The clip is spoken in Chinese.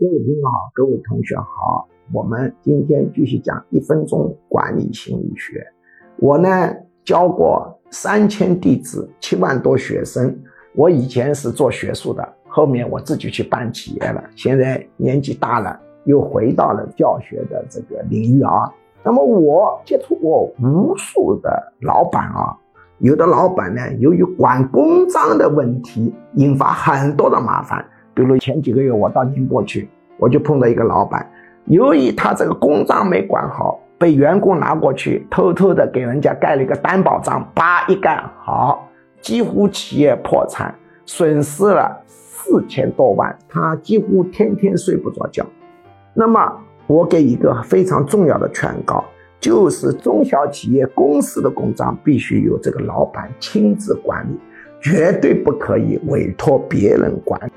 各位听众好，各位同学好，我们今天继续讲一分钟管理心理学。我呢教过三千弟子，七万多学生。我以前是做学术的，后面我自己去办企业了。现在年纪大了，又回到了教学的这个领域啊。那么我接触过无数的老板啊，有的老板呢，由于管公章的问题，引发很多的麻烦。比如前几个月我到宁波去，我就碰到一个老板，由于他这个公章没管好，被员工拿过去偷偷的给人家盖了一个担保章，叭一盖好，几乎企业破产，损失了四千多万，他几乎天天睡不着觉。那么我给一个非常重要的劝告，就是中小企业公司的公章必须由这个老板亲自管理，绝对不可以委托别人管理。